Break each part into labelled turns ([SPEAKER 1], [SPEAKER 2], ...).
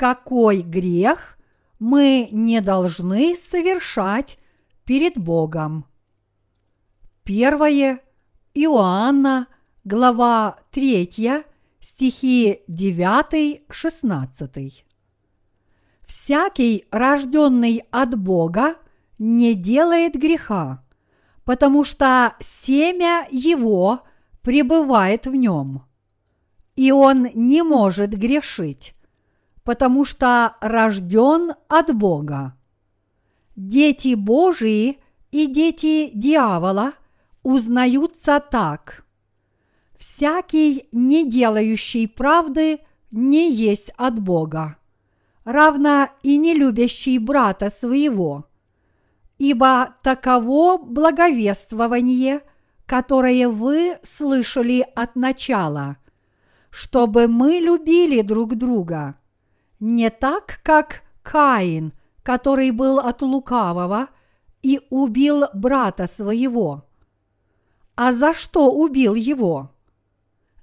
[SPEAKER 1] какой грех мы не должны совершать перед Богом. Первое Иоанна, глава 3, стихи 9-16. Всякий, рожденный от Бога, не делает греха, потому что семя его пребывает в нем, и он не может грешить, потому что рожден от Бога. Дети Божии и дети дьявола узнаются так. Всякий, не делающий правды, не есть от Бога, равно и не любящий брата своего. Ибо таково благовествование, которое вы слышали от начала, чтобы мы любили друг друга, не так, как Каин, который был от лукавого и убил брата своего. А за что убил его?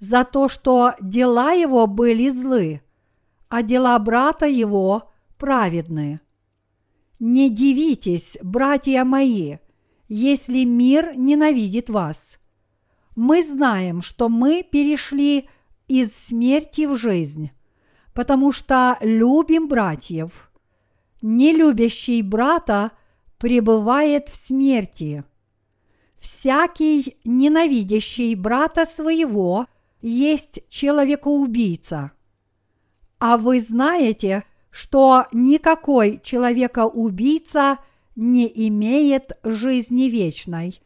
[SPEAKER 1] за то, что дела его были злы, а дела брата его праведны. Не дивитесь, братья мои, если мир ненавидит вас. Мы знаем, что мы перешли из смерти в жизнь, потому что любим братьев. Нелюбящий брата пребывает в смерти. Всякий, ненавидящий брата своего – есть человекоубийца. А вы знаете, что никакой человекоубийца не имеет жизни вечной,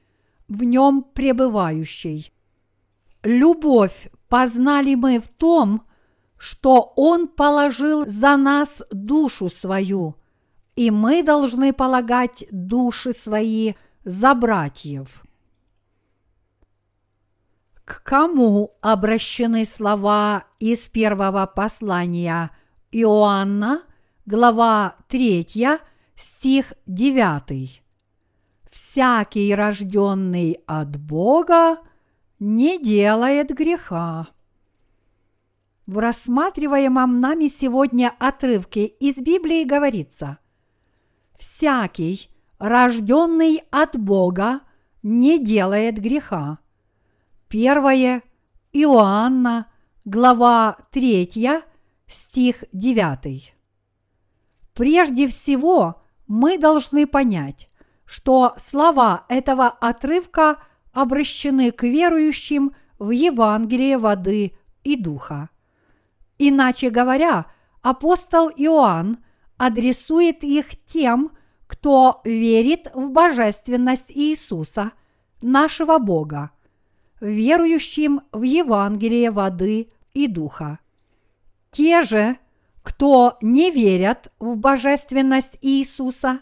[SPEAKER 1] в нем пребывающей. Любовь познали мы в том, что Он положил за нас душу свою, и мы должны полагать души свои за братьев. К кому обращены слова из первого послания Иоанна, глава 3, стих 9? Всякий рожденный от Бога не делает греха. В рассматриваемом нами сегодня отрывке из Библии говорится «Всякий, рожденный от Бога, не делает греха». Первое Иоанна, глава 3, стих 9. Прежде всего, мы должны понять, что слова этого отрывка обращены к верующим в Евангелие воды и духа. Иначе говоря, апостол Иоанн адресует их тем, кто верит в божественность Иисуса, нашего Бога – верующим в Евангелие воды и духа. Те же, кто не верят в божественность Иисуса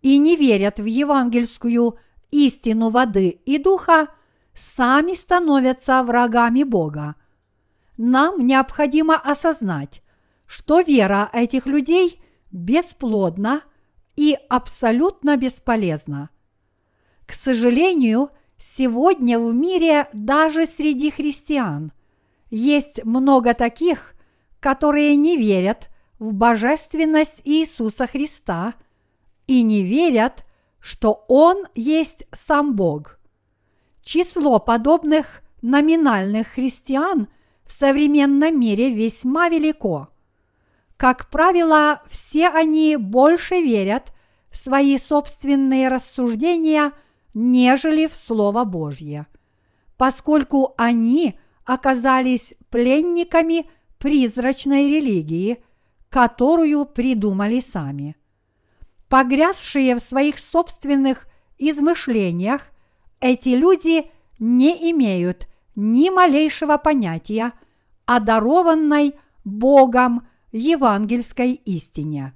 [SPEAKER 1] и не верят в евангельскую истину воды и духа, сами становятся врагами Бога. Нам необходимо осознать, что вера этих людей бесплодна и абсолютно бесполезна. К сожалению, Сегодня в мире даже среди христиан есть много таких, которые не верят в божественность Иисуса Христа и не верят, что Он есть сам Бог. Число подобных номинальных христиан современном мире весьма велико. Как правило, все они больше верят в свои собственные рассуждения – нежели в Слово Божье, поскольку они оказались пленниками призрачной религии, которую придумали сами. Погрязшие в своих собственных измышлениях, эти люди не имеют ни малейшего понятия о дарованной Богом евангельской истине.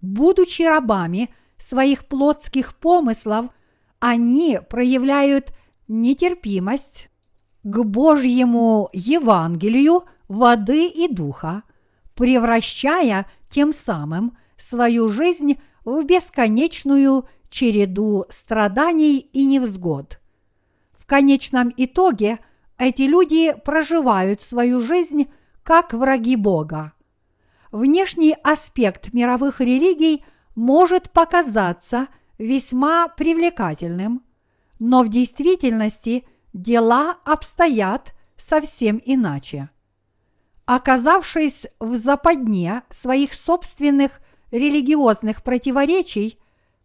[SPEAKER 1] Будучи рабами своих плотских помыслов – они проявляют нетерпимость к Божьему Евангелию воды и духа, превращая тем самым свою жизнь в бесконечную череду страданий и невзгод. В конечном итоге эти люди проживают свою жизнь как враги Бога. внешний аспект мировых религий может показаться весьма привлекательным, но в действительности дела обстоят совсем иначе. Оказавшись в западне своих собственных религиозных противоречий,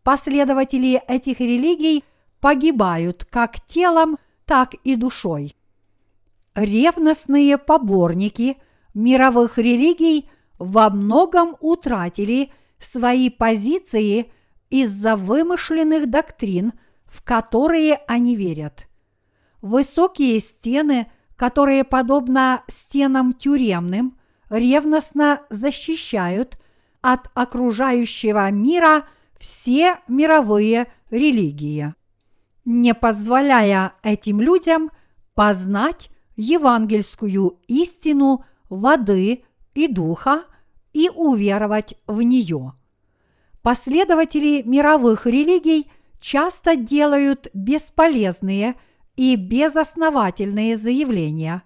[SPEAKER 1] последователи этих религий погибают как телом, так и душой. Ревностные поборники мировых религий во многом утратили свои позиции из-за вымышленных доктрин, в которые они верят. Высокие стены, которые, подобно стенам тюремным, ревностно защищают от окружающего мира все мировые религии, не позволяя этим людям познать евангельскую истину воды и духа и уверовать в нее. Последователи мировых религий часто делают бесполезные и безосновательные заявления,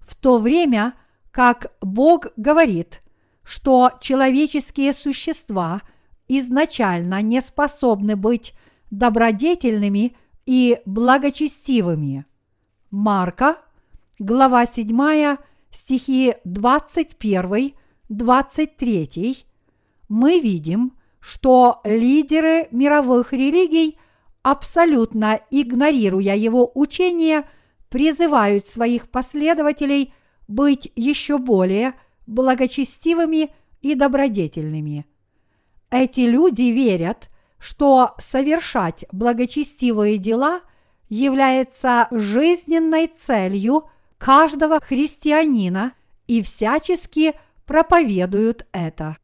[SPEAKER 1] в то время как Бог говорит, что человеческие существа изначально не способны быть добродетельными и благочестивыми. Марка, глава 7, стихи 21-23, мы видим, что лидеры мировых религий, абсолютно игнорируя его учение, призывают своих последователей быть еще более благочестивыми и добродетельными. Эти люди верят, что совершать благочестивые дела является жизненной целью каждого христианина и всячески проповедуют это.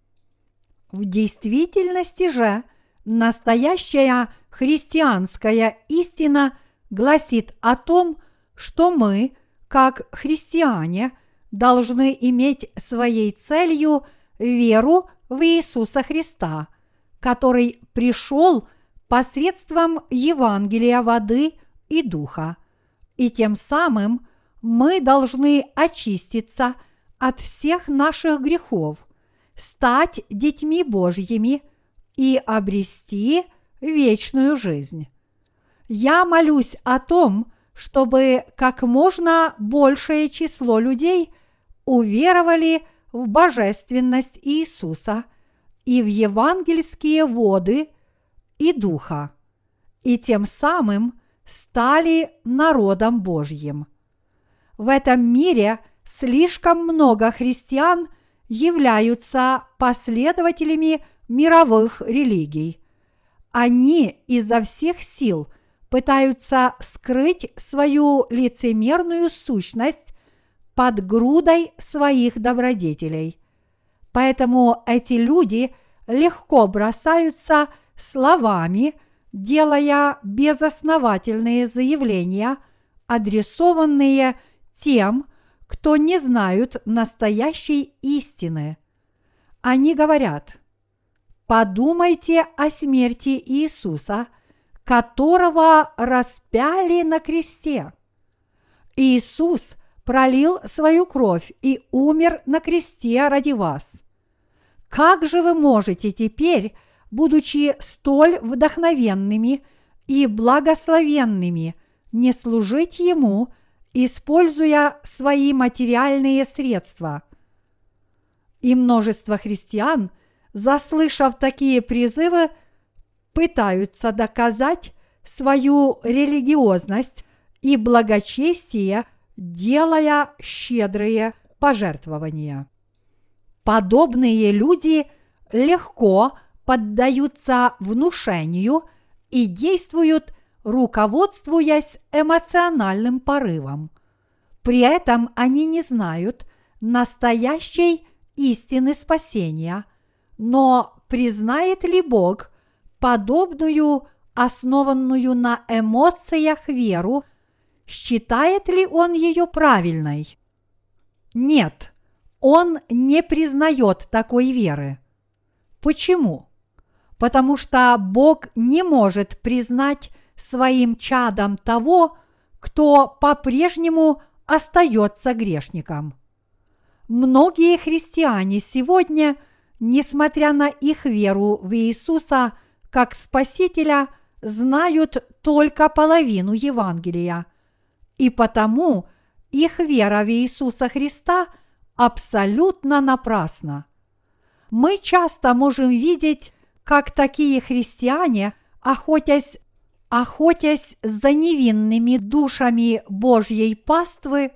[SPEAKER 1] В действительности же настоящая христианская истина гласит о том, что мы, как христиане, должны иметь своей целью веру в Иисуса Христа, который пришел посредством Евангелия воды и духа, и тем самым мы должны очиститься от всех наших грехов – стать детьми Божьими и обрести вечную жизнь. Я молюсь о том, чтобы как можно большее число людей уверовали в божественность Иисуса и в евангельские воды и Духа, и тем самым стали народом Божьим. В этом мире слишком много христиан – являются последователями мировых религий. Они изо всех сил пытаются скрыть свою лицемерную сущность под грудой своих добродетелей. Поэтому эти люди легко бросаются словами, делая безосновательные заявления, адресованные тем, кто не знают настоящей истины. Они говорят, подумайте о смерти Иисуса, которого распяли на кресте. Иисус пролил свою кровь и умер на кресте ради вас. Как же вы можете теперь, будучи столь вдохновенными и благословенными, не служить Ему – используя свои материальные средства. И множество христиан, заслышав такие призывы, пытаются доказать свою религиозность и благочестие, делая щедрые пожертвования. Подобные люди легко поддаются внушению и действуют руководствуясь эмоциональным порывом. При этом они не знают настоящей истины спасения, но признает ли Бог подобную основанную на эмоциях веру, считает ли Он ее правильной? Нет, Он не признает такой веры. Почему? Потому что Бог не может признать своим чадом того, кто по-прежнему остается грешником. многие христиане сегодня, несмотря на их веру в Иисуса как Спасителя, знают только половину Евангелия. И потому их вера в Иисуса Христа абсолютно напрасна. Мы часто можем видеть, как такие христиане, охотясь охотясь за невинными душами Божьей паствы,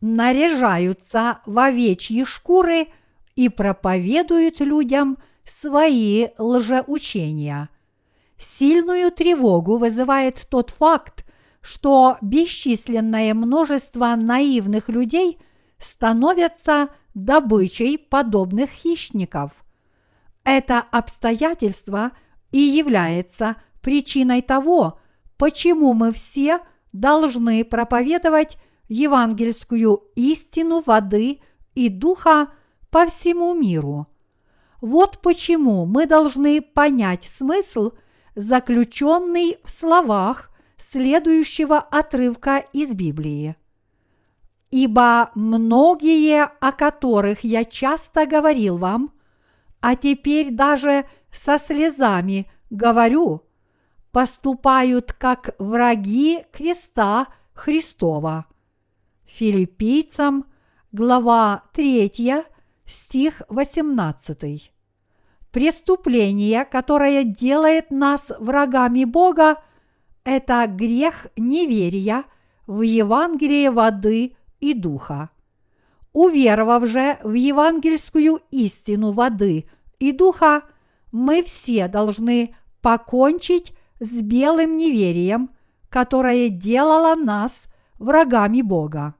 [SPEAKER 1] наряжаются в овечьи шкуры и проповедуют людям свои лжеучения. Сильную тревогу вызывает тот факт, что бесчисленное множество наивных людей становятся добычей подобных хищников. Это обстоятельство и является – причиной того, почему мы все должны проповедовать евангельскую истину воды и духа по всему миру. Вот почему мы должны понять смысл, заключенный в словах следующего отрывка из Библии. Ибо многие, о которых я часто говорил вам, а теперь даже со слезами говорю, поступают как враги креста Христова. Филиппийцам, глава 3, стих 18. Преступление, которое делает нас врагами Бога, это грех неверия в Евангелие воды и духа. Уверовав же в евангельскую истину воды и духа, мы все должны покончить с белым неверием, которое делало нас врагами Бога.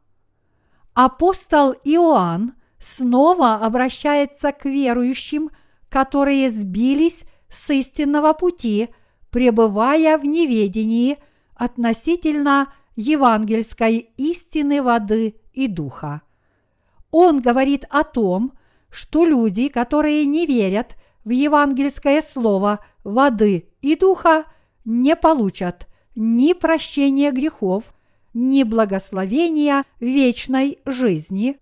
[SPEAKER 1] Апостол Иоанн снова обращается к верующим, которые сбились с истинного пути, пребывая в неведении относительно евангельской истины воды и духа. Он говорит о том, что люди, которые не верят в евангельское слово воды и духа, не получат ни прощения грехов, ни благословения вечной жизни,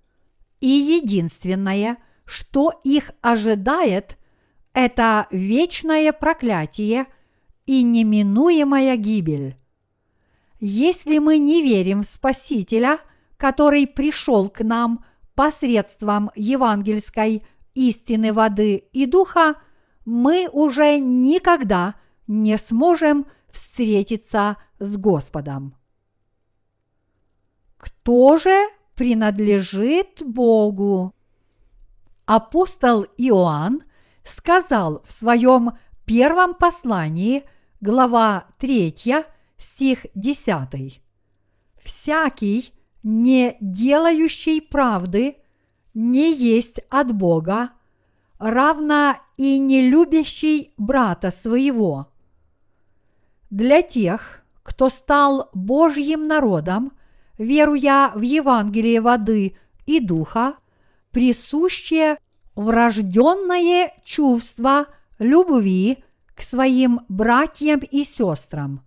[SPEAKER 1] и единственное, что их ожидает, это вечное проклятие и неминуемая гибель. Если мы не верим в Спасителя, который пришел к нам посредством евангельской истины воды и духа, мы уже никогда не сможем встретиться с Господом. Кто же принадлежит Богу? Апостол Иоанн сказал в своем первом послании, глава 3, стих 10. «Всякий, не делающий правды, не есть от Бога, равно и не любящий брата своего. Для тех, кто стал Божьим народом, веруя в Евангелие воды и духа, присущее врожденное чувство любви к своим братьям и сестрам.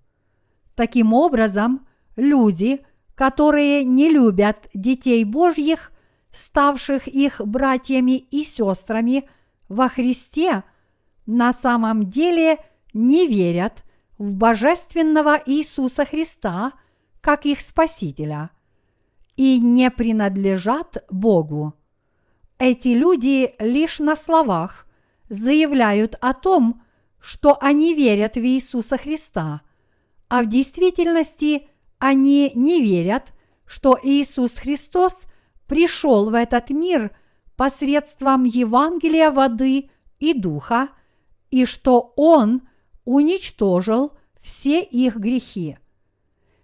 [SPEAKER 1] Таким образом, люди, которые не любят детей Божьих, ставших их братьями и сестрами – во Христе на самом деле не верят в божественного Иисуса Христа как их Спасителя и не принадлежат Богу. Эти люди лишь на словах заявляют о том, что они верят в Иисуса Христа, а в действительности они не верят, что Иисус Христос пришел в этот мир – посредством Евангелия воды и духа, и что Он уничтожил все их грехи.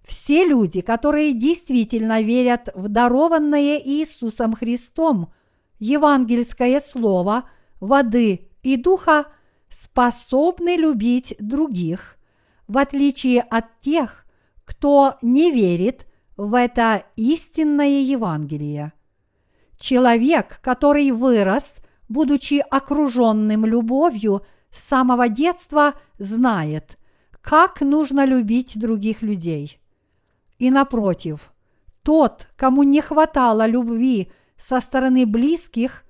[SPEAKER 1] Все люди, которые действительно верят в дарованное Иисусом Христом евангельское слово воды и духа, способны любить других, в отличие от тех, кто не верит в это истинное Евангелие. Человек, который вырос, будучи окруженным любовью с самого детства, знает, как нужно любить других людей. И напротив, тот, кому не хватало любви со стороны близких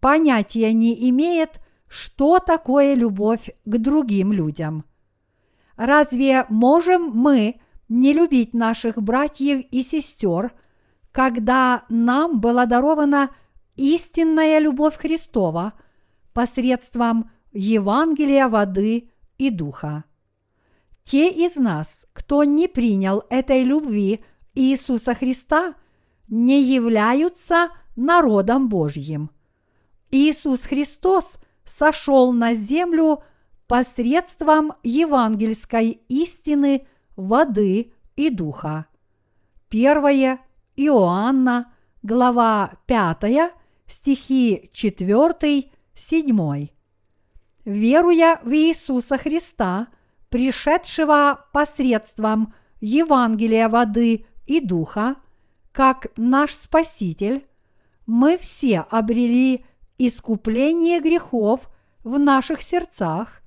[SPEAKER 1] понятия не имеет, что такое любовь к другим людям. Разве можем мы не любить наших братьев и сестер, когда нам была дарована истинная любовь Христова посредством Евангелия воды и духа? Те из нас, кто не принял этой любви Иисуса Христа, не являются народом Божьим. Иисус Христос сошел на землю посредством евангельской истины воды и духа. Первое Иоанна, глава 5, стихи 4, 7. Веруя в Иисуса Христа, пришедшего посредством Евангелия воды и духа, как наш Спаситель, мы все обрели искупление грехов в наших сердцах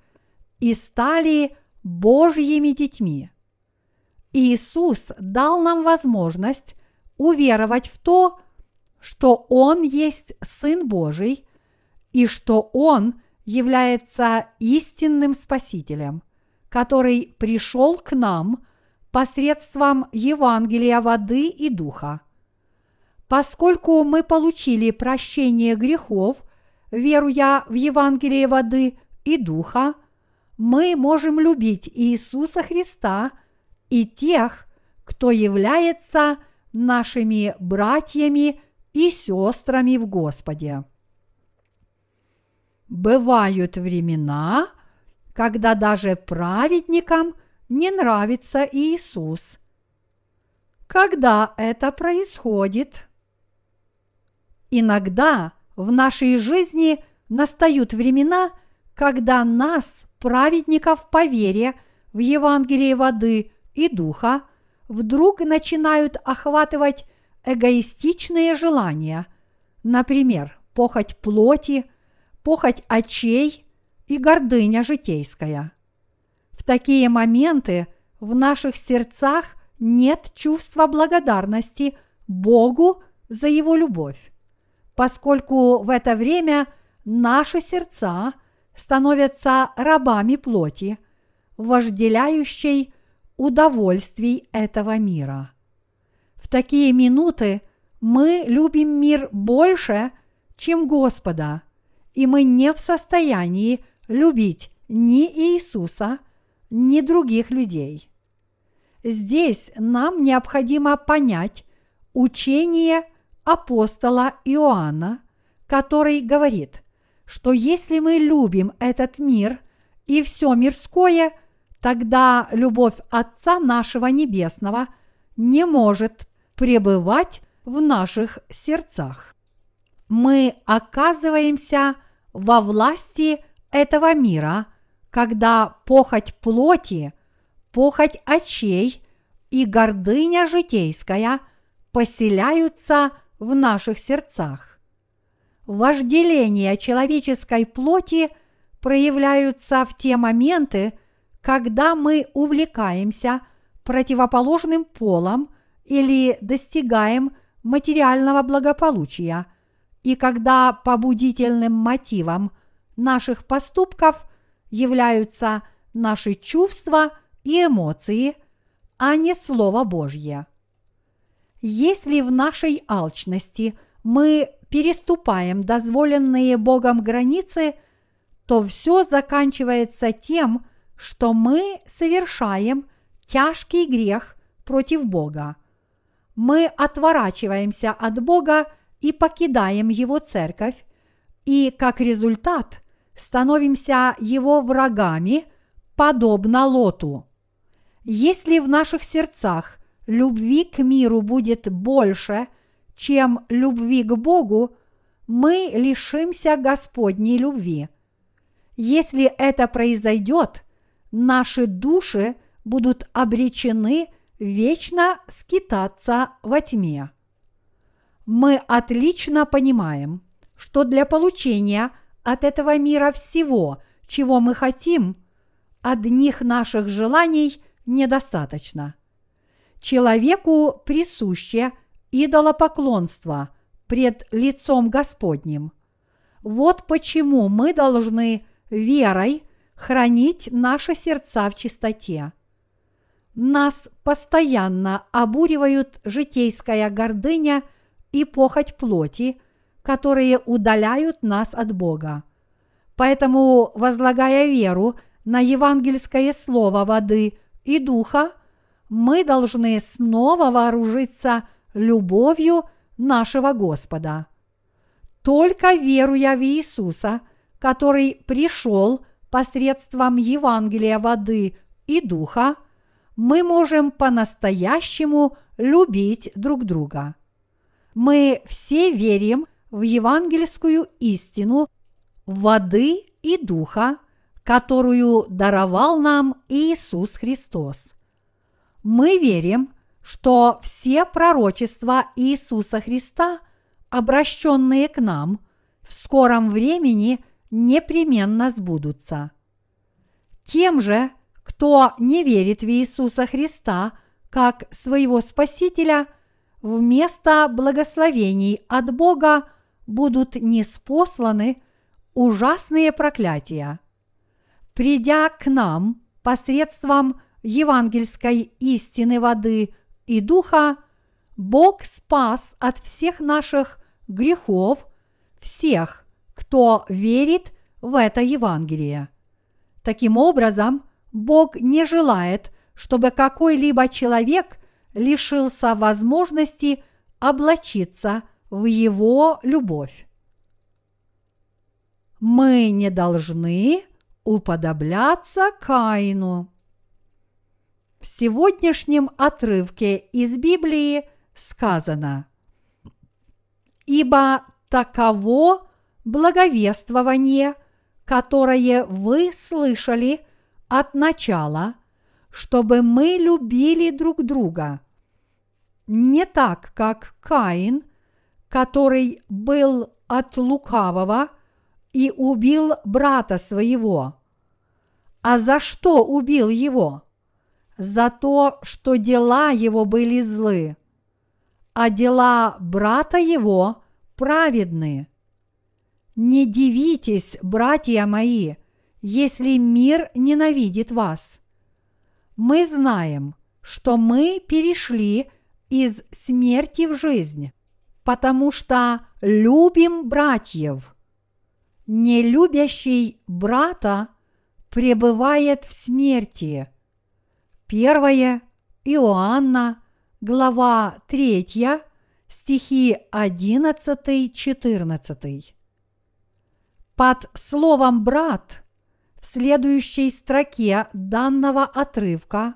[SPEAKER 1] и стали Божьими детьми. Иисус дал нам возможность уверовать в то, что Он есть Сын Божий и что Он является истинным Спасителем, который пришел к нам посредством Евангелия воды и духа. Поскольку мы получили прощение грехов, веруя в Евангелие воды и духа, мы можем любить Иисуса Христа и тех, кто является нашими братьями и сестрами в Господе. Бывают времена, когда даже праведникам – не нравится Иисус. Когда это происходит? Иногда в нашей жизни настают времена, когда нас, праведников по вере в Евангелие воды и духа, вдруг начинают охватывать эгоистичные желания, например, похоть плоти, похоть очей и гордыня житейская. В такие моменты в наших сердцах нет чувства благодарности Богу за Его любовь, поскольку в это время наши сердца становятся рабами плоти, вожделяющей удовольствий этого мира. В такие минуты мы любим мир больше, чем Господа, и мы не в состоянии любить ни Иисуса, ни других людей. Здесь нам необходимо понять учение апостола Иоанна, который говорит, что если мы любим этот мир и все мирское, тогда любовь Отца нашего Небесного не может пребывать в наших сердцах. Мы оказываемся во власти этого мира – когда похоть плоти, похоть очей и гордыня житейская поселяются в наших сердцах. Вожделение человеческой плоти проявляются в те моменты, когда мы увлекаемся противоположным полом или достигаем материального благополучия, и когда побудительным мотивом наших поступков – являются наши чувства и эмоции, а не Слово Божье. Если в нашей алчности мы переступаем дозволенные Богом границы, то все заканчивается тем, что мы совершаем тяжкий грех против Бога. Мы отворачиваемся от Бога и покидаем Его церковь, и как результат становимся его врагами, подобно Лоту. Если в наших сердцах любви к миру будет больше, чем любви к Богу, мы лишимся Господней любви. Если это произойдет, наши души будут обречены вечно скитаться во тьме. Мы отлично понимаем, что для получения – от этого мира всего, чего мы хотим, одних наших желаний недостаточно. Человеку присуще идолопоклонство, пред лицом Господним. Вот почему мы должны верой хранить наши сердца в чистоте. Нас постоянно обуривают житейская гордыня и похоть плоти, которые удаляют нас от Бога. Поэтому, возлагая веру на евангельское слово воды и духа, мы должны снова вооружиться любовью нашего Господа. Только веруя в Иисуса, который пришел посредством Евангелия воды и духа, мы можем по-настоящему любить друг друга. Мы все верим в евангельскую истину воды и духа, которую даровал нам Иисус Христос. Мы верим, что все пророчества Иисуса Христа, обращенные к нам, в скором времени непременно сбудутся. Тем же, кто не верит в Иисуса Христа как своего Спасителя, вместо благословений от Бога будут неспосланы ужасные проклятия. Придя к нам посредством евангельской истины воды и духа, Бог спас от всех наших грехов всех, кто верит в это Евангелие. Таким образом, Бог не желает, чтобы какой-либо человек лишился возможности облачиться в Его любовь. Мы не должны уподобляться Каину. В сегодняшнем отрывке из Библии сказано «Ибо таково благовествование, которое вы слышали от начала, чтобы мы любили друг друга. Не так, как Каин, который был от лукавого и убил брата своего. А за что убил его? За то, что дела его были злы, а дела брата его праведны. Не дивитесь, братья мои, если мир ненавидит вас. Мы знаем, что мы перешли из смерти в жизнь, потому что любим братьев. Не любящий брата пребывает в смерти. Первое Иоанна, глава 3, стихи 11-14. Под словом «брат» в следующей строке данного отрывка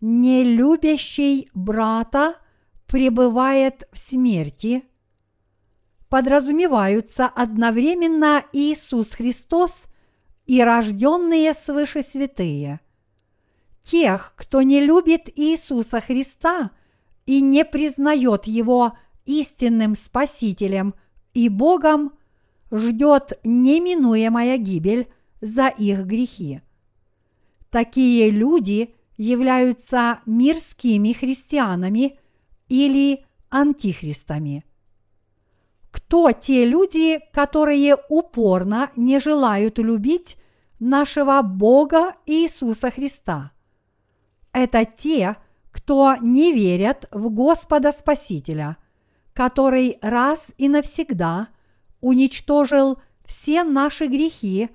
[SPEAKER 1] «не любящий брата пребывает в смерти» подразумеваются одновременно Иисус Христос и рожденные свыше святые. Тех, кто не любит Иисуса Христа и не признает Его истинным Спасителем и Богом, ждет неминуемая гибель за их грехи. Такие люди являются мирскими христианами или антихристами. Кто те люди, которые упорно не желают любить нашего Бога Иисуса Христа? Это те, кто не верят в Господа Спасителя, который раз и навсегда уничтожил все наши грехи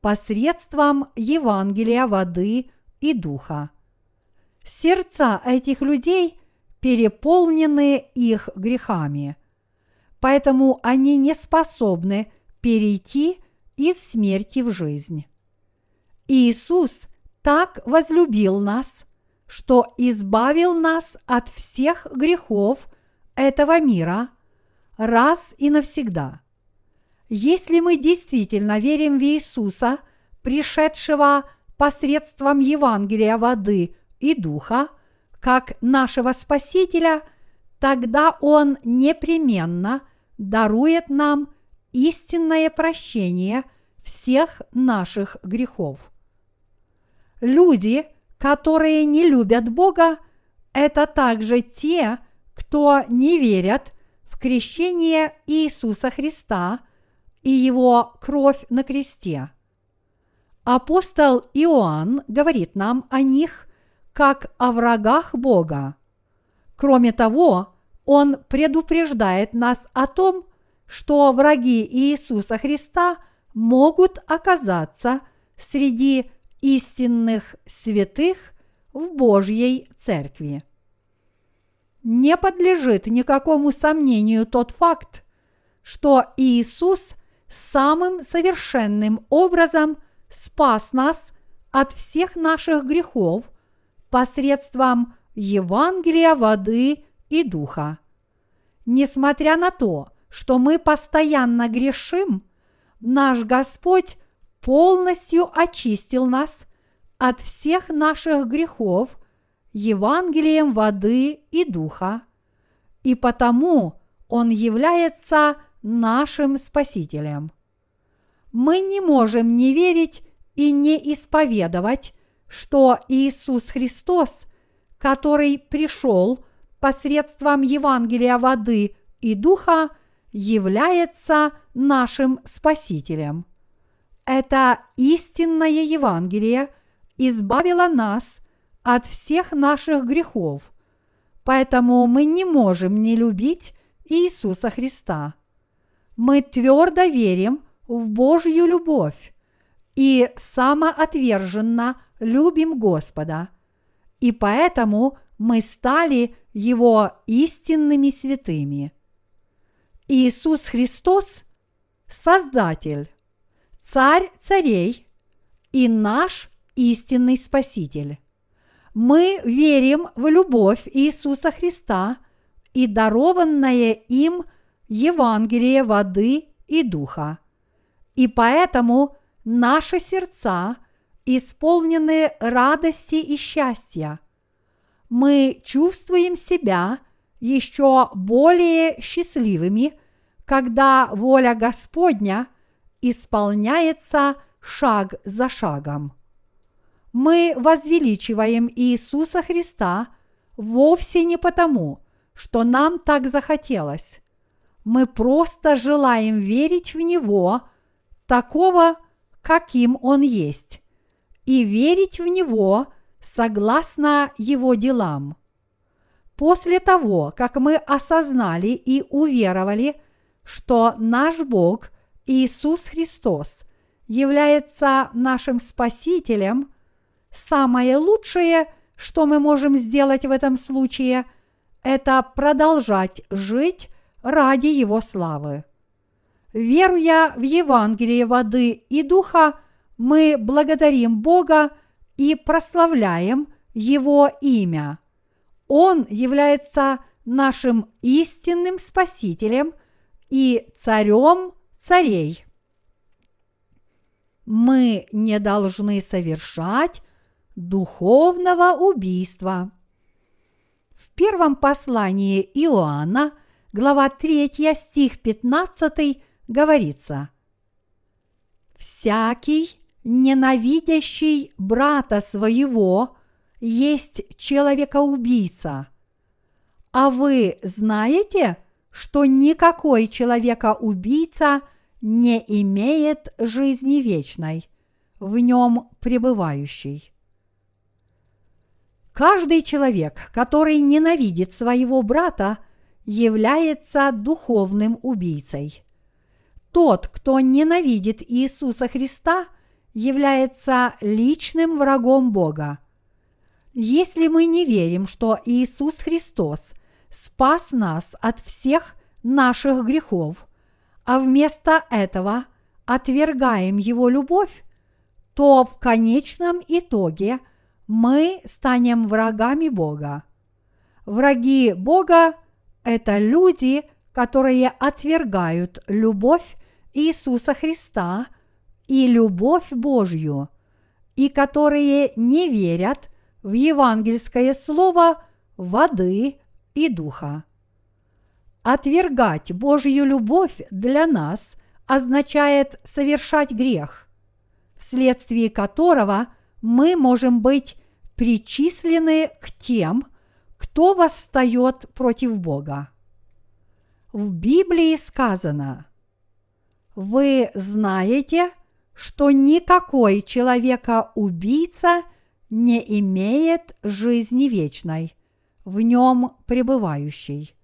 [SPEAKER 1] посредством Евангелия воды и духа. Сердца этих людей переполнены их грехами, поэтому они не способны перейти из смерти в жизнь. Иисус так возлюбил нас, что избавил нас от всех грехов этого мира раз и навсегда. Если мы действительно верим в Иисуса, пришедшего посредством Евангелия воды и духа, как нашего Спасителя, тогда Он непременно дарует нам истинное прощение всех наших грехов. Люди, которые не любят Бога, это также те, кто не верят в крещение Иисуса Христа и Его кровь на кресте. Апостол Иоанн говорит нам о них как о врагах Бога. Кроме того, он предупреждает нас о том, что враги Иисуса Христа могут оказаться среди истинных святых в Божьей Церкви. Не подлежит никакому сомнению тот факт, что Иисус самым совершенным образом спас нас от всех наших грехов посредством Евангелия воды и духа. Несмотря на то, что мы постоянно грешим, наш Господь полностью очистил нас от всех наших грехов Евангелием воды и духа, и потому Он является нашим Спасителем. Мы не можем не верить и не исповедовать, что Иисус Христос, который пришел посредством Евангелия воды и духа, является нашим Спасителем. Это истинное Евангелие избавило нас от всех наших грехов, поэтому мы не можем не любить Иисуса Христа. Мы твердо верим в Божью любовь и самоотверженно любим Господа, и поэтому мы стали Его истинными святыми. Иисус Христос – Создатель, Царь царей и наш истинный Спаситель. Мы верим в любовь Иисуса Христа и дарованное им Евангелие воды и духа. И поэтому наши сердца исполнены радости и счастья. Мы чувствуем себя еще более счастливыми, когда воля Господня исполняется шаг за шагом. Мы возвеличиваем Иисуса Христа вовсе не потому, что нам так захотелось. Мы просто желаем верить в Него, такого, каким Он есть, и верить в Него согласно Его делам. После того, как мы осознали и уверовали, что наш Бог Иисус Христос является нашим Спасителем, самое лучшее, что мы можем сделать в этом случае, это продолжать жить ради Его славы. Веруя в Евангелие воды и духа, мы благодарим Бога и прославляем Его имя. Он является нашим истинным Спасителем и Царем царей. Мы не должны совершать духовного убийства. В первом послании Иоанна, глава 3, стих 15, говорится «Всякий, ненавидящий брата своего, есть человека-убийца. А вы знаете, что никакой человека-убийца – не имеет жизни вечной, в нем пребывающий. Каждый человек, который ненавидит своего брата, является духовным убийцей. Тот, кто ненавидит Иисуса Христа, является личным врагом Бога. Если мы не верим, что Иисус Христос спас нас от всех наших грехов – а вместо этого отвергаем Его любовь, то в конечном итоге мы станем врагами Бога. Враги Бога – это люди, которые отвергают любовь Иисуса Христа и любовь Божью, и которые не верят в евангельское слово воды и духа. Отвергать Божью любовь для нас означает совершать грех, вследствие которого мы можем быть причислены к тем, кто восстает против Бога. В Библии сказано, вы знаете, что никакой человека-убийца не имеет жизни вечной, в нем пребывающей.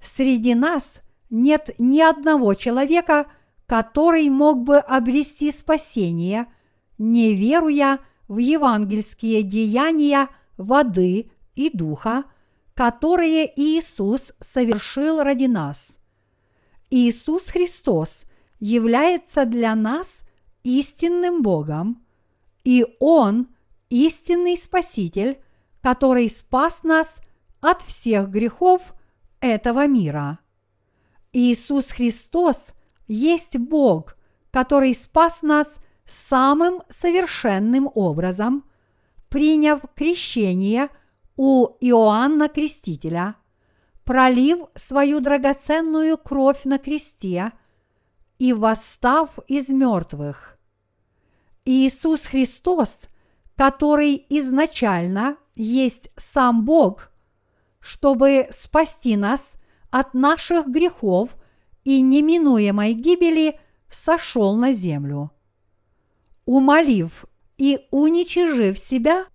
[SPEAKER 1] Среди нас нет ни одного человека, который мог бы обрести спасение, не веруя в евангельские деяния воды и духа, которые Иисус совершил ради нас. Иисус Христос является для нас истинным Богом, и Он истинный Спаситель, который спас нас от всех грехов этого мира. Иисус Христос есть Бог, который спас нас самым совершенным образом, приняв крещение у Иоанна Крестителя, пролив свою драгоценную кровь на кресте и восстав из мертвых. Иисус Христос, который изначально есть сам Бог, чтобы спасти нас от наших грехов и неминуемой гибели, сошел на землю. Умолив и уничижив себя,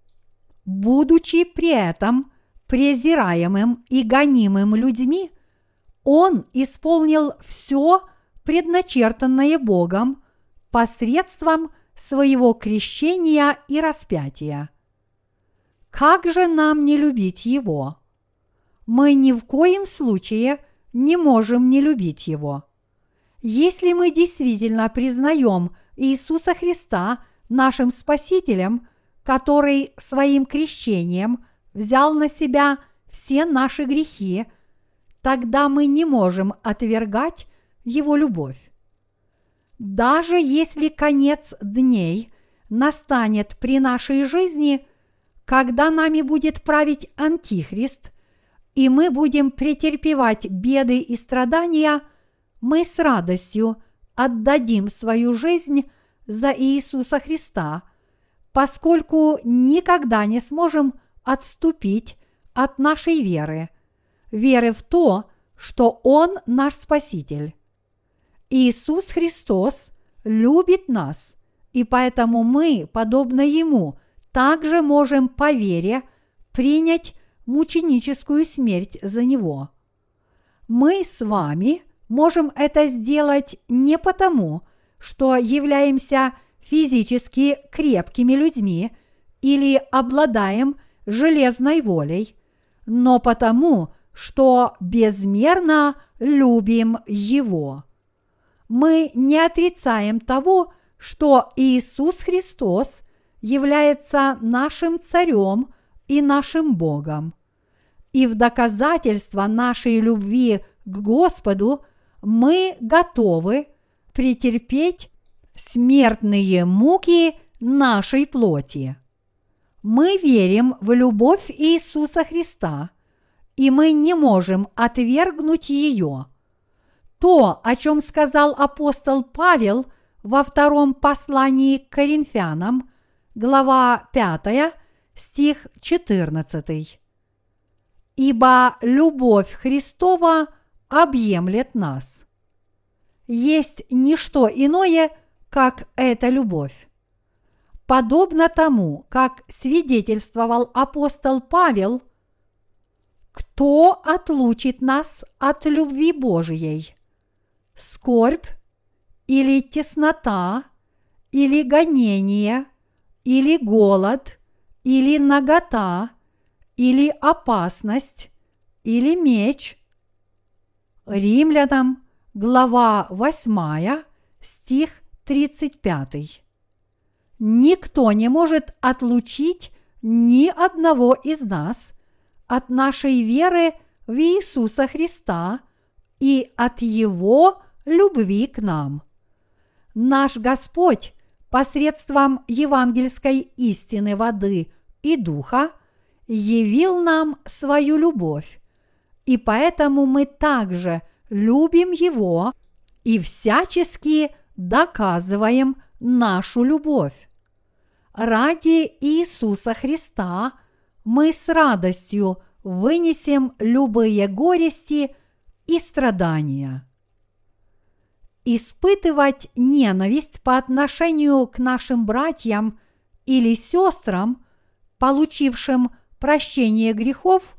[SPEAKER 1] будучи при этом презираемым и гонимым людьми, он исполнил все предначертанное Богом посредством своего крещения и распятия. Как же нам не любить Его? Мы ни в коем случае не можем не любить Его. Если мы действительно признаем Иисуса Христа нашим Спасителем, который своим крещением взял на себя все наши грехи, тогда мы не можем отвергать Его любовь. Даже если конец дней настанет при нашей жизни, когда нами будет править Антихрист, и мы будем претерпевать беды и страдания, мы с радостью отдадим свою жизнь за Иисуса Христа, поскольку никогда не сможем отступить от нашей веры, веры в то, что Он наш Спаситель. Иисус Христос любит нас, и поэтому мы, подобно Ему, также можем по вере принять мученическую смерть за Него. Мы с вами можем это сделать не потому, что являемся физически крепкими людьми или обладаем железной волей, но потому, что безмерно любим Его мы не отрицаем того, что Иисус Христос является нашим Царем и нашим Богом. И в доказательство нашей любви к Господу мы готовы претерпеть смертные муки нашей плоти. Мы верим в любовь Иисуса Христа, и мы не можем отвергнуть ее – то, о чем сказал апостол Павел во втором послании к Коринфянам, глава 5, стих 14. «Ибо любовь Христова объемлет нас». Есть не что иное, как эта любовь. Подобно тому, как свидетельствовал апостол Павел, кто отлучит нас от любви Божией? Скорбь или теснота, или гонение, или голод, или нагота, или опасность, или меч. Римлянам, глава 8, стих 35. Никто не может отлучить ни одного из нас от нашей веры в Иисуса Христа и от Его любви к нам. Наш Господь посредством евангельской истины воды и духа явил нам свою любовь, и поэтому мы также любим Его и всячески доказываем нашу любовь. Ради Иисуса Христа мы с радостью вынесем любые горести и страдания. Испытывать ненависть по отношению к нашим братьям или сестрам, получившим прощение грехов,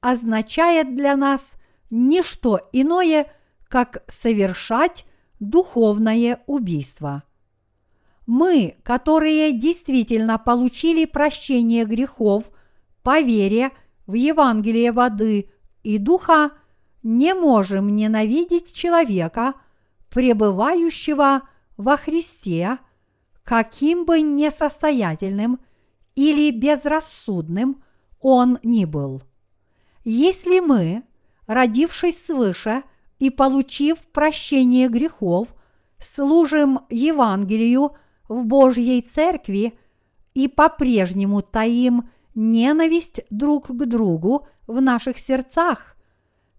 [SPEAKER 1] означает для нас не что иное, как совершать духовное убийство. Мы, которые действительно получили прощение грехов по вере в Евангелие воды и духа, не можем ненавидеть человека, пребывающего во Христе, каким бы несостоятельным или безрассудным он ни был. Если мы, родившись свыше и получив прощение грехов, служим Евангелию в Божьей Церкви и по-прежнему таим ненависть друг к другу в наших сердцах,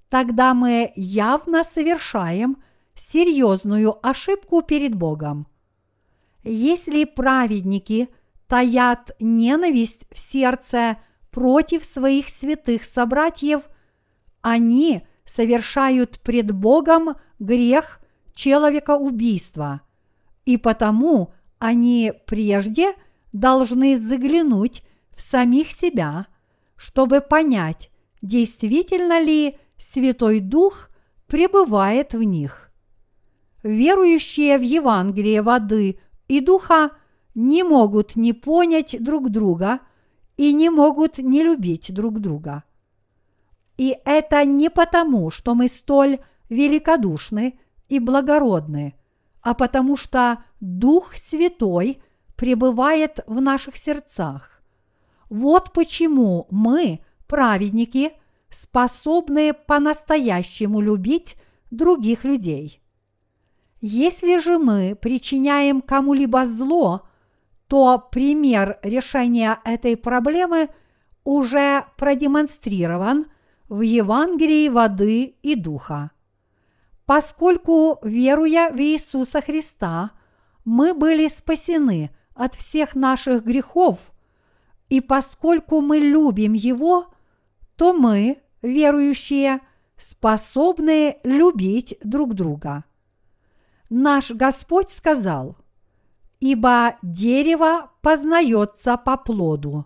[SPEAKER 1] тогда мы явно совершаем серьезную ошибку перед Богом. Если праведники таят ненависть в сердце против своих святых собратьев, они совершают пред Богом грех человека убийства, и потому они прежде должны заглянуть в самих себя, чтобы понять, действительно ли Святой Дух пребывает в них. Верующие в Евангелие воды и духа не могут не понять друг друга – и не могут не любить друг друга. И это не потому, что мы столь великодушны и благородны, а потому что Дух Святой пребывает в наших сердцах. Вот почему мы, праведники, способны по-настоящему любить других людей. Если же мы причиняем кому-либо зло – то пример решения этой проблемы уже продемонстрирован в Евангелии воды и духа. Поскольку, веруя в Иисуса Христа, мы были спасены от всех наших грехов, и поскольку мы любим Его, то мы, верующие, способны любить друг друга. Наш Господь сказал – ибо дерево познается по плоду.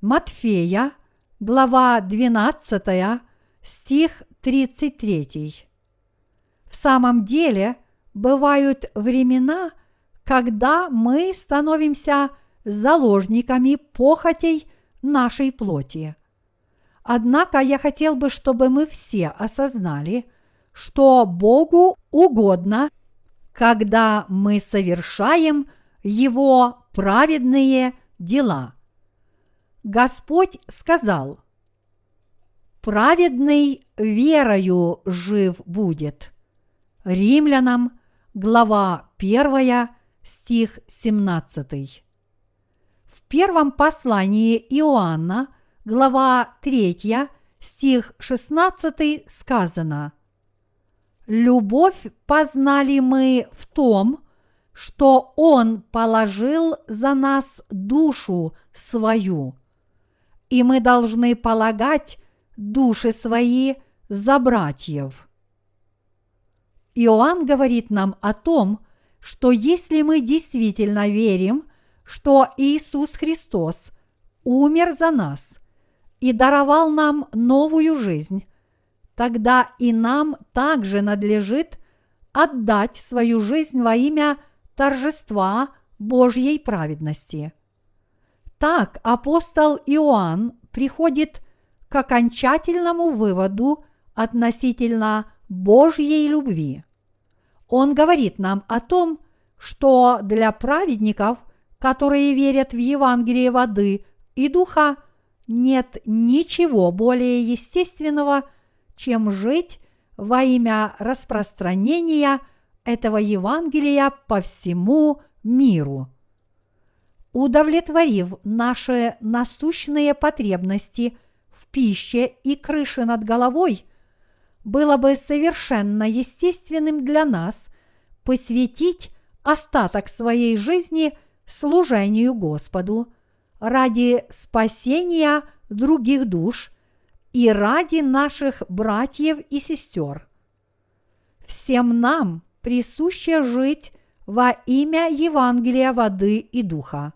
[SPEAKER 1] Матфея, глава 12, стих 33. В самом деле бывают времена, когда мы становимся заложниками похотей нашей плоти. Однако я хотел бы, чтобы мы все осознали, что Богу угодно – когда мы совершаем Его праведные дела. Господь сказал, «Праведный верою жив будет». Римлянам, глава 1, стих 17. В первом послании Иоанна, глава 3, стих 16 сказано – Любовь познали мы в том, что Он положил за нас душу свою, и мы должны полагать души свои за братьев. Иоанн говорит нам о том, что если мы действительно верим, что Иисус Христос умер за нас и даровал нам новую жизнь, тогда и нам также надлежит отдать свою жизнь во имя торжества Божьей праведности. Так апостол Иоанн приходит к окончательному выводу относительно Божьей любви. Он говорит нам о том, что для праведников, которые верят в Евангелие воды и духа, нет ничего более естественного, чем жить во имя распространения этого Евангелия по всему миру. Удовлетворив наши насущные потребности в пище и крыше над головой, было бы совершенно естественным для нас посвятить остаток своей жизни служению Господу ради спасения других душ и ради наших братьев и сестер. Всем нам присуще жить во имя Евангелия воды и духа.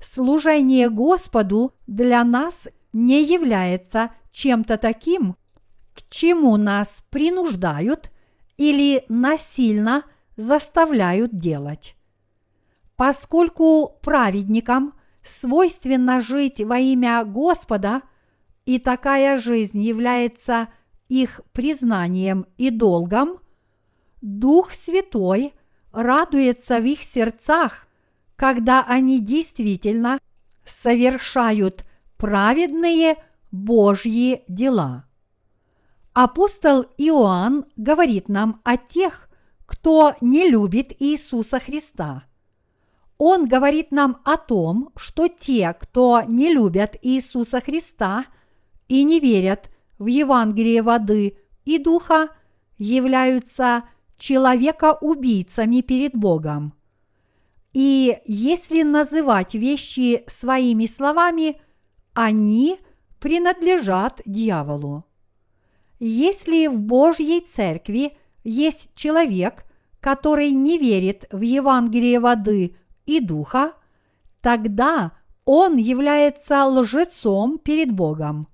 [SPEAKER 1] Служение Господу для нас не является чем-то таким, к чему нас принуждают или насильно заставляют делать. Поскольку праведникам свойственно жить во имя Господа, и такая жизнь является их признанием и долгом, Дух Святой радуется в их сердцах, когда они действительно совершают праведные Божьи дела. Апостол Иоанн говорит нам о тех, кто не любит Иисуса Христа. Он говорит нам о том, что те, кто не любят Иисуса Христа и не верят в Евангелие воды и духа, являются человека-убийцами перед Богом. И если называть вещи своими словами, они принадлежат дьяволу. Если в Божьей церкви есть человек, который не верит в Евангелие воды и духа, тогда он является лжецом перед Богом.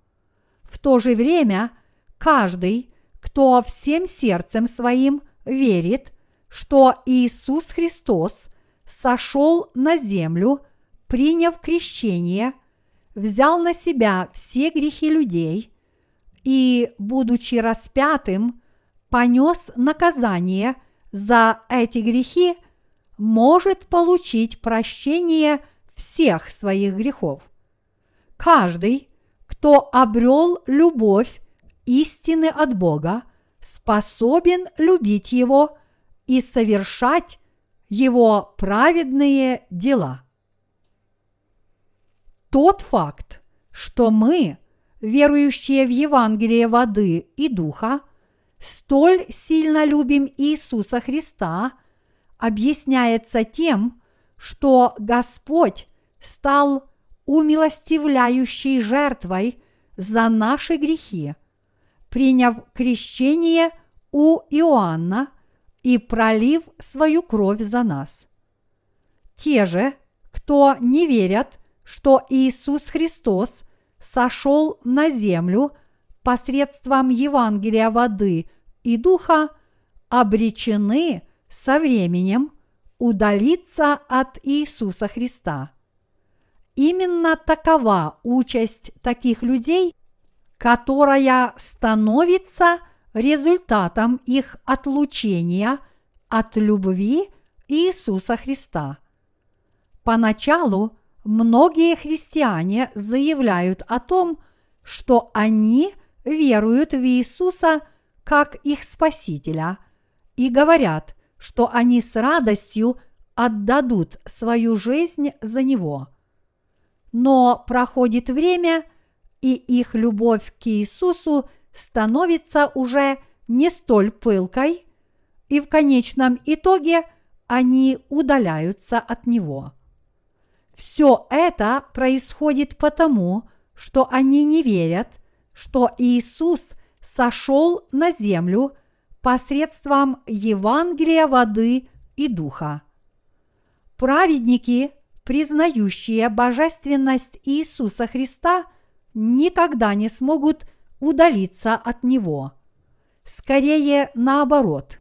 [SPEAKER 1] То же время каждый, кто всем сердцем своим верит, что Иисус Христос сошел на землю, приняв крещение, взял на себя все грехи людей и, будучи распятым, понес наказание за эти грехи, может получить прощение всех своих грехов. Каждый, кто обрел любовь истины от Бога, способен любить Его и совершать Его праведные дела. Тот факт, что мы, верующие в Евангелие воды и духа, столь сильно любим Иисуса Христа, объясняется тем, что Господь стал умилостивляющей жертвой за наши грехи, приняв крещение у Иоанна и пролив свою кровь за нас. Те же, кто не верят, что Иисус Христос сошел на землю посредством Евангелия воды и духа, обречены со временем удалиться от Иисуса Христа. Именно такова участь таких людей, которая становится результатом их отлучения от любви Иисуса Христа. Поначалу многие христиане заявляют о том, что они веруют в Иисуса как их Спасителя и говорят, что они с радостью отдадут свою жизнь за Него. Но проходит время, и их любовь к Иисусу становится уже не столь пылкой, и в конечном итоге они удаляются от Него. Все это происходит потому, что они не верят, что Иисус сошел на землю посредством Евангелия воды и духа. Праведники, признающие божественность Иисуса Христа, никогда не смогут удалиться от Него. Скорее наоборот.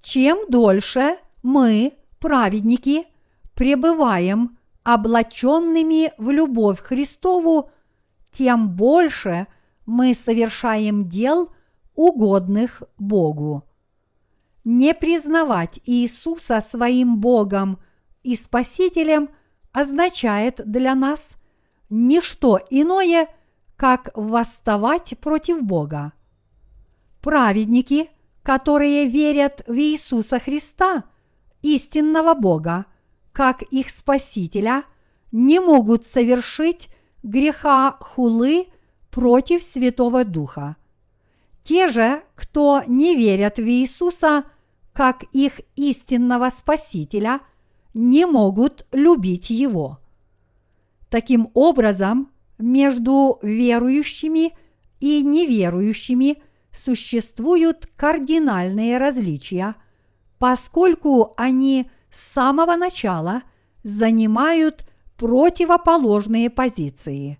[SPEAKER 1] Чем дольше мы, праведники, пребываем облаченными в любовь Христову, тем больше мы совершаем дел, угодных Богу. Не признавать Иисуса своим Богом и Спасителем означает для нас не что иное, как восставать против Бога. Праведники, которые верят в Иисуса Христа, истинного Бога, как их Спасителя, не могут совершить греха хулы против Святого Духа. Те же, кто не верят в Иисуса как их истинного Спасителя, не могут любить Его. Таким образом, между верующими и неверующими существуют кардинальные различия, поскольку они с самого начала занимают противоположные позиции.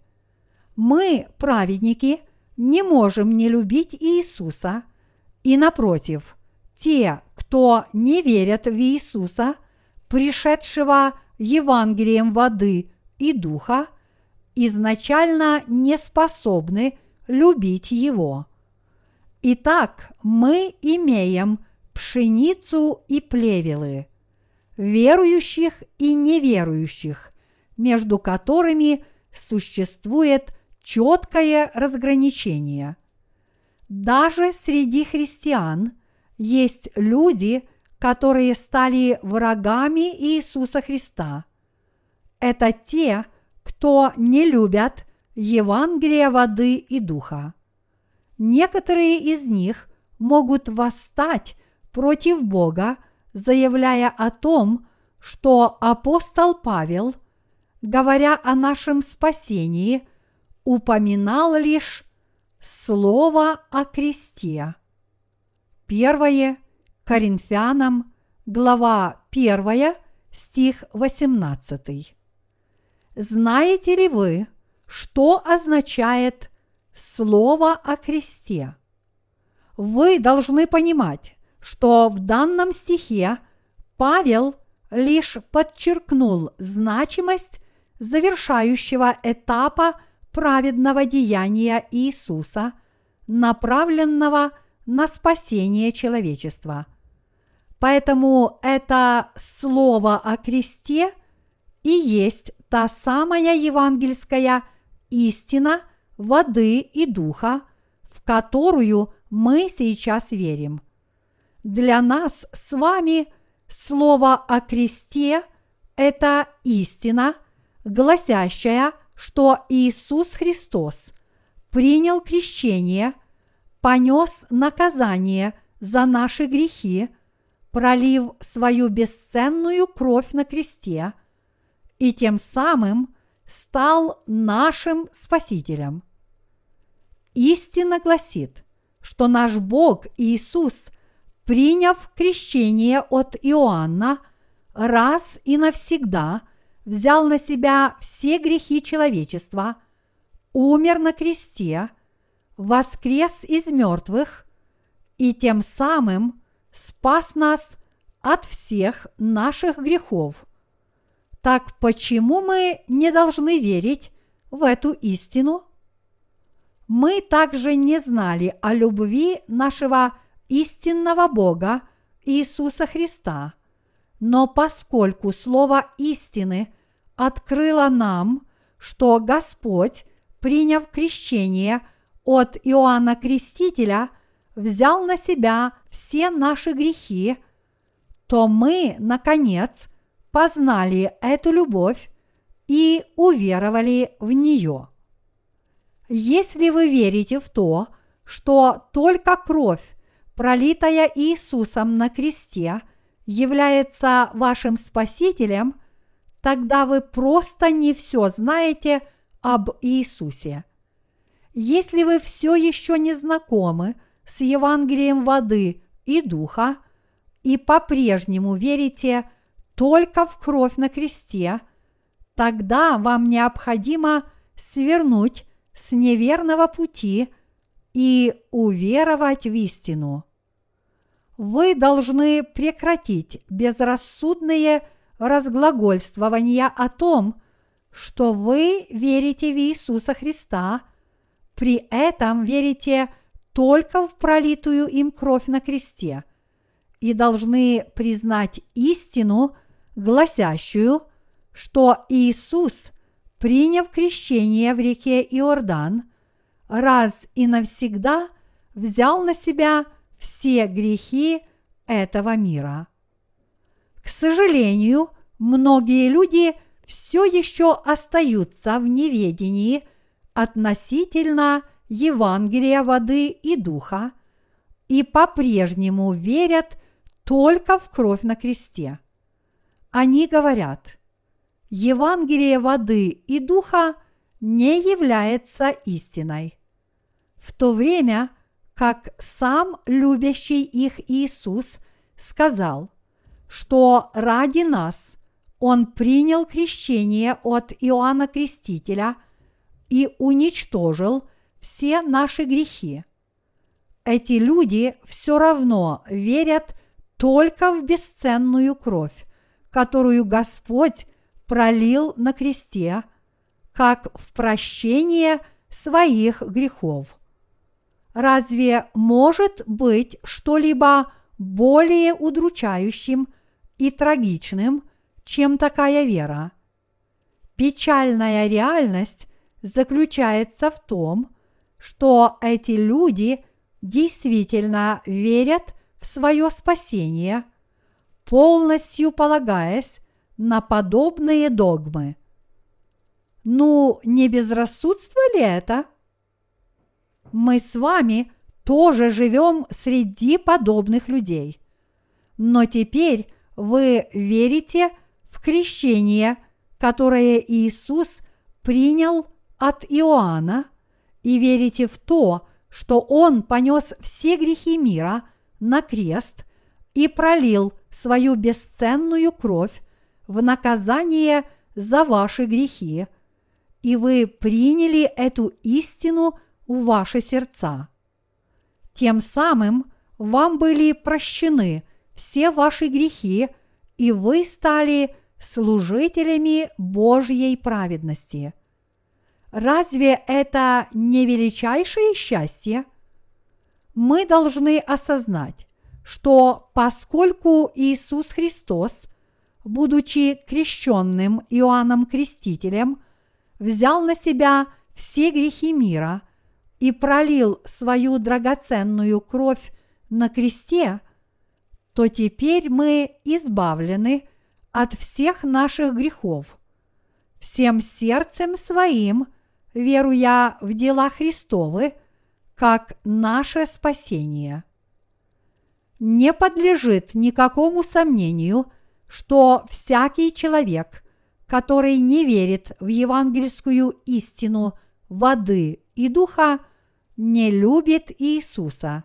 [SPEAKER 1] Мы, праведники, не можем не любить Иисуса, и напротив, те, кто не верят в Иисуса, пришедшего Евангелием воды и духа, изначально не способны любить Его. Итак, мы имеем пшеницу и плевелы, верующих и неверующих, между которыми существует четкое разграничение. Даже среди христиан есть люди, которые стали врагами Иисуса Христа. Это те, кто не любят Евангелие воды и духа. Некоторые из них могут восстать против Бога, заявляя о том, что апостол Павел, говоря о нашем спасении, упоминал лишь слово о кресте. Первое Коринфянам, глава 1, стих 18. Знаете ли вы, что означает слово о кресте? Вы должны понимать, что в данном стихе Павел лишь подчеркнул значимость завершающего этапа праведного деяния Иисуса, направленного на спасение человечества. Поэтому это слово о кресте и есть та самая евангельская истина воды и духа, в которую мы сейчас верим. Для нас с вами слово о кресте – это истина, гласящая, что Иисус Христос принял крещение, понес наказание за наши грехи, пролив свою бесценную кровь на кресте – и тем самым стал нашим Спасителем. Истина гласит, что наш Бог Иисус, приняв крещение от Иоанна, раз и навсегда взял на себя все грехи человечества, умер на кресте, воскрес из мертвых и тем самым спас нас от всех наших грехов – так почему мы не должны верить в эту истину? Мы также не знали о любви нашего истинного Бога Иисуса Христа, но поскольку Слово истины открыло нам, что Господь, приняв крещение от Иоанна Крестителя, взял на себя все наши грехи, то мы, наконец, познали эту любовь и уверовали в нее. Если вы верите в то, что только кровь, пролитая Иисусом на кресте, является вашим Спасителем, тогда вы просто не все знаете об Иисусе. Если вы все еще не знакомы с Евангелием воды и духа и по-прежнему верите только в кровь на кресте, тогда вам необходимо свернуть с неверного пути и уверовать в истину. Вы должны прекратить безрассудные разглагольствования о том, что вы верите в Иисуса Христа, при этом верите только в пролитую им кровь на кресте и должны признать истину – гласящую, что Иисус, приняв крещение в реке Иордан, раз и навсегда взял на себя все грехи этого мира. К сожалению, многие люди все еще остаются в неведении относительно Евангелия воды и духа и по-прежнему верят только в кровь на кресте. Они говорят, Евангелие воды и духа не является истиной. в то время как сам любящий их Иисус сказал, что ради нас Он принял крещение от Иоанна Крестителя и уничтожил все наши грехи. Эти люди все равно верят только в бесценную кровь, которую Господь пролил на кресте, как в прощение своих грехов. Разве может быть что-либо более удручающим и трагичным, чем такая вера? Печальная реальность заключается в том, что эти люди действительно верят в свое спасение, полностью полагаясь на подобные догмы. Ну, не безрассудство ли это? Мы с вами тоже живем среди подобных людей. Но теперь вы верите в крещение, которое Иисус принял от Иоанна, и верите в то, что Он понес все грехи мира на крест и пролил свою бесценную кровь в наказание за ваши грехи, и вы приняли эту истину в ваши сердца. Тем самым вам были прощены все ваши грехи, и вы стали служителями Божьей праведности. Разве это не величайшее счастье? Мы должны осознать, что поскольку Иисус Христос, будучи крещенным Иоанном Крестителем, взял на себя все грехи мира и пролил свою драгоценную кровь на кресте, то теперь мы избавлены от всех наших грехов. Всем сердцем своим – веруя в дела Христовы, как наше спасение. Не подлежит никакому сомнению, что всякий человек, который не верит в евангельскую истину воды и духа, не любит Иисуса.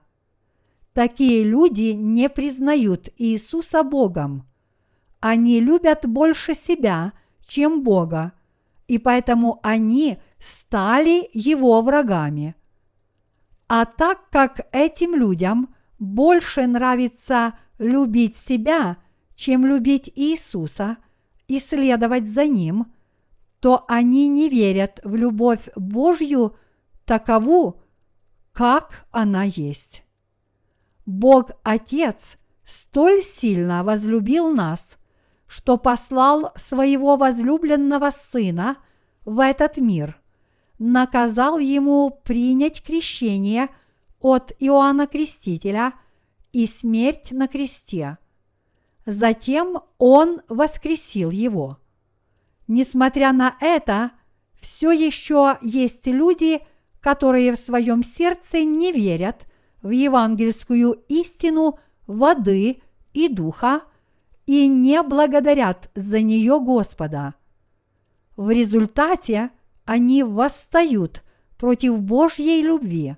[SPEAKER 1] Такие люди не признают Иисуса Богом. Они любят больше себя, чем Бога, и поэтому они стали его врагами. А так как этим людям больше нравится любить себя, чем любить Иисуса и следовать за Ним, то они не верят в любовь Божью такову, как она есть. Бог Отец столь сильно возлюбил нас, что послал своего возлюбленного Сына в этот мир – наказал ему принять крещение от Иоанна Крестителя и смерть на кресте. Затем он воскресил его. Несмотря на это, все еще есть люди, которые в своем сердце не верят в евангельскую истину воды и духа и не благодарят за нее Господа. В результате они восстают против Божьей любви.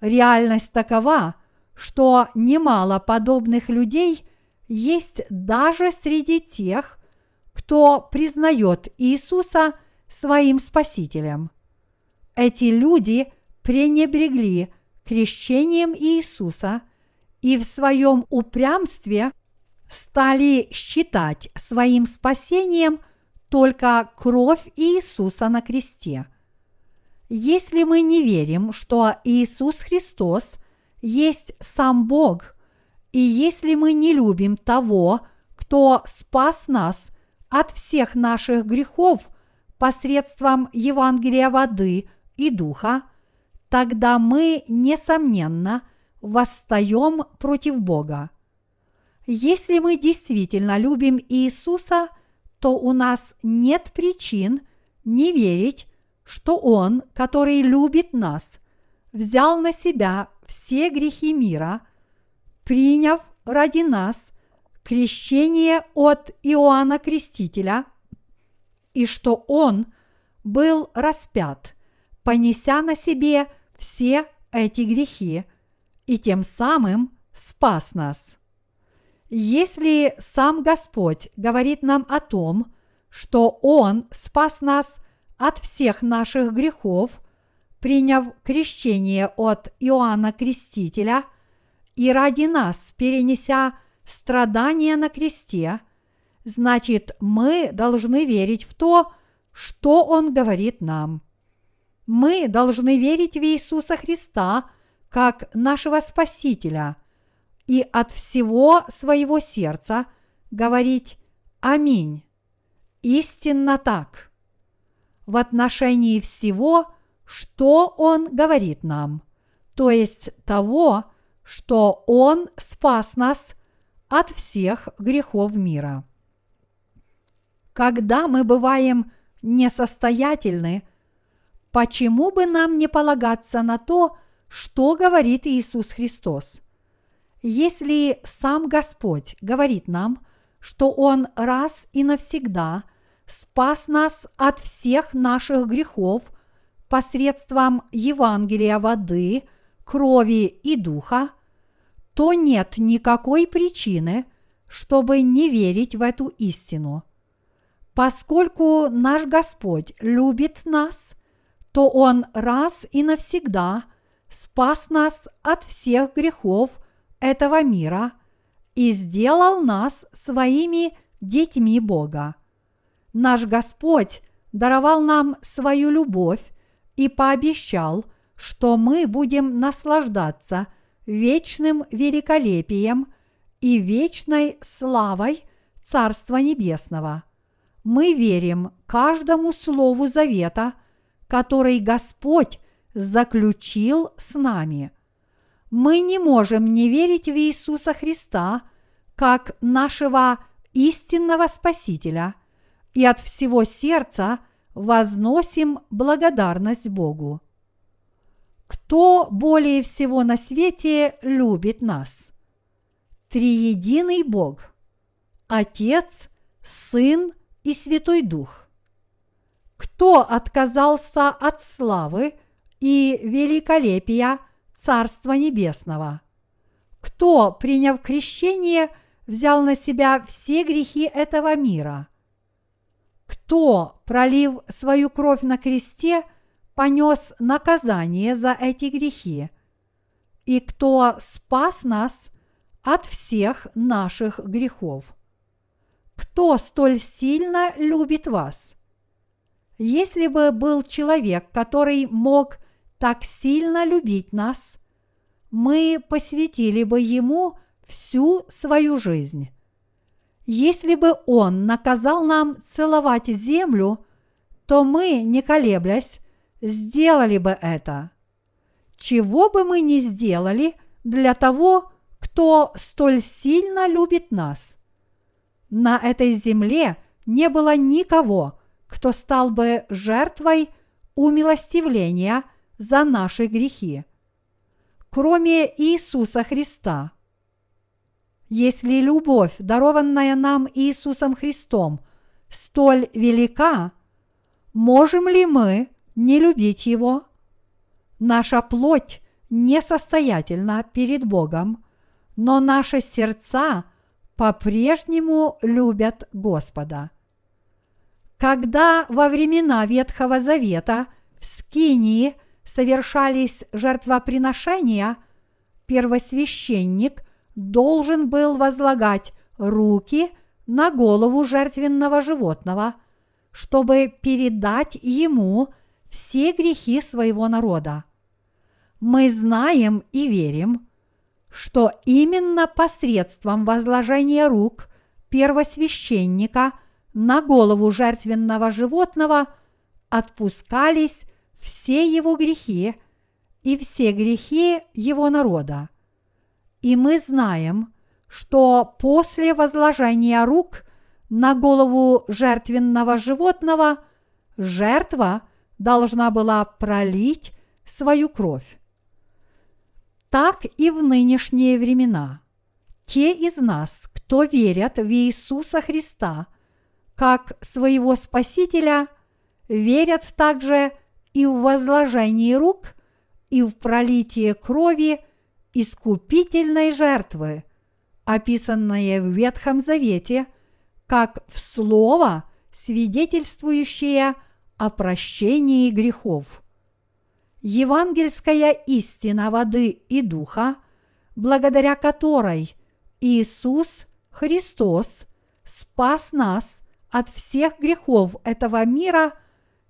[SPEAKER 1] Реальность такова, что немало подобных людей есть даже среди тех, кто признает Иисуса своим Спасителем. Эти люди пренебрегли крещением Иисуса и в своем упрямстве стали считать своим спасением – только кровь Иисуса на кресте. Если мы не верим, что Иисус Христос есть сам Бог, и если мы не любим того, кто спас нас от всех наших грехов посредством Евангелия воды и духа, тогда мы, несомненно, восстаем против Бога. Если мы действительно любим Иисуса – то у нас нет причин не верить, что Он, который любит нас, взял на себя все грехи мира, приняв ради нас крещение от Иоанна Крестителя, и что Он был распят, понеся на себе все эти грехи и тем самым спас нас. Если сам Господь говорит нам о том, что Он спас нас от всех наших грехов, приняв крещение от Иоанна Крестителя и ради нас перенеся страдания на кресте, значит мы должны верить в то, что Он говорит нам. Мы должны верить в Иисуса Христа как нашего Спасителя и от всего своего сердца говорить «Аминь». Истинно так. В отношении всего, что Он говорит нам, то есть того, что Он спас нас от всех грехов мира. Когда мы бываем несостоятельны, почему бы нам не полагаться на то, что говорит Иисус Христос? Если сам Господь говорит нам, что Он раз и навсегда спас нас от всех наших грехов посредством Евангелия воды, крови и духа, то нет никакой причины, чтобы не верить в эту истину. Поскольку наш Господь любит нас, то Он раз и навсегда спас нас от всех грехов этого мира и сделал нас своими детьми Бога. Наш Господь даровал нам свою любовь и пообещал, что мы будем наслаждаться вечным великолепием и вечной славой Царства Небесного – мы верим каждому слову завета, который Господь заключил с нами. Мы не можем не верить в Иисуса Христа как нашего истинного Спасителя и от всего сердца возносим благодарность Богу. Кто более всего на свете любит нас? Триединый Бог – Отец, Сын и Святой Дух. Кто отказался от славы и великолепия Царства Небесного? Кто, приняв крещение, взял на себя все грехи этого мира? Кто, пролив свою кровь на кресте, понес наказание за эти грехи? И кто спас нас от всех наших грехов? кто столь сильно любит вас? Если бы был человек, который мог так сильно любить нас, мы посвятили бы ему всю свою жизнь. Если бы он наказал нам целовать землю, то мы, не колеблясь, сделали бы это. Чего бы мы ни сделали для того, кто столь сильно любит нас – на этой земле не было никого, кто стал бы жертвой умилостивления за наши грехи, кроме Иисуса Христа. Если любовь, дарованная нам Иисусом Христом, столь велика, можем ли мы не любить Его? Наша плоть несостоятельна перед Богом, но наши сердца – по-прежнему любят Господа. Когда во времена Ветхого Завета в Скинии совершались жертвоприношения, первосвященник должен был возлагать руки на голову жертвенного животного, чтобы передать ему все грехи своего народа. Мы знаем и верим, что именно посредством возложения рук первосвященника на голову жертвенного животного отпускались все его грехи и все грехи его народа. И мы знаем, что после возложения рук на голову жертвенного животного жертва должна была пролить свою кровь так и в нынешние времена. Те из нас, кто верят в Иисуса Христа как своего Спасителя, верят также и в возложении рук и в пролитии крови искупительной жертвы, описанное в Ветхом Завете как в слово, свидетельствующее о прощении грехов. Евангельская истина воды и духа, благодаря которой Иисус Христос спас нас от всех грехов этого мира,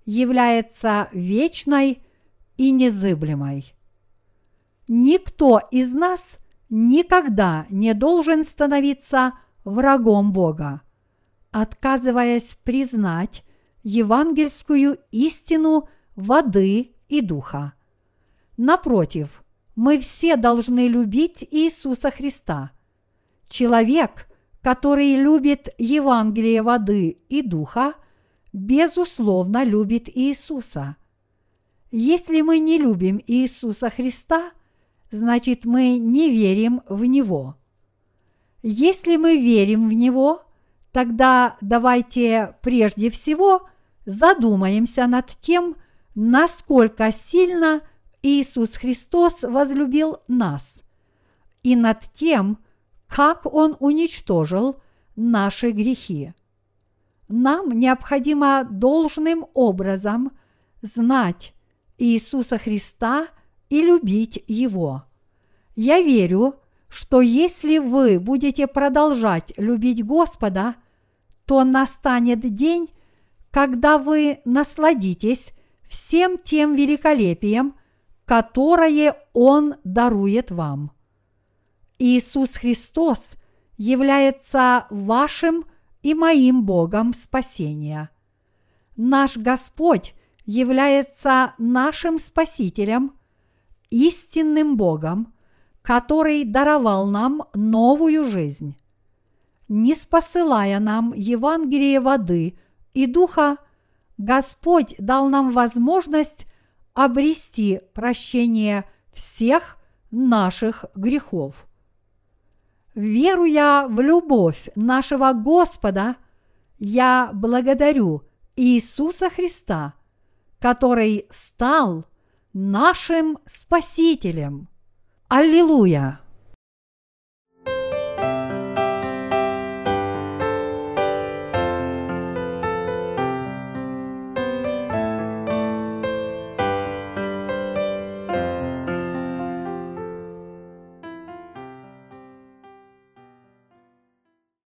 [SPEAKER 1] является вечной и незыблемой. Никто из нас никогда не должен становиться врагом Бога, отказываясь признать евангельскую истину воды и духа. Напротив, мы все должны любить Иисуса Христа. Человек, который любит Евангелие воды и духа, безусловно любит Иисуса. Если мы не любим Иисуса Христа, значит мы не верим в Него. Если мы верим в Него, тогда давайте прежде всего задумаемся над тем, насколько сильно Иисус Христос возлюбил нас, и над тем, как Он уничтожил наши грехи. Нам необходимо должным образом знать Иисуса Христа и любить Его. Я верю, что если вы будете продолжать любить Господа, то настанет день, когда вы насладитесь всем тем великолепием, которое Он дарует вам. Иисус Христос является вашим и моим Богом спасения. Наш Господь является нашим Спасителем, истинным Богом, который даровал нам новую жизнь. Не спосылая нам Евангелие воды и духа, Господь дал нам возможность обрести прощение всех наших грехов. Веруя в любовь нашего Господа, я благодарю Иисуса Христа, который стал нашим Спасителем. Аллилуйя!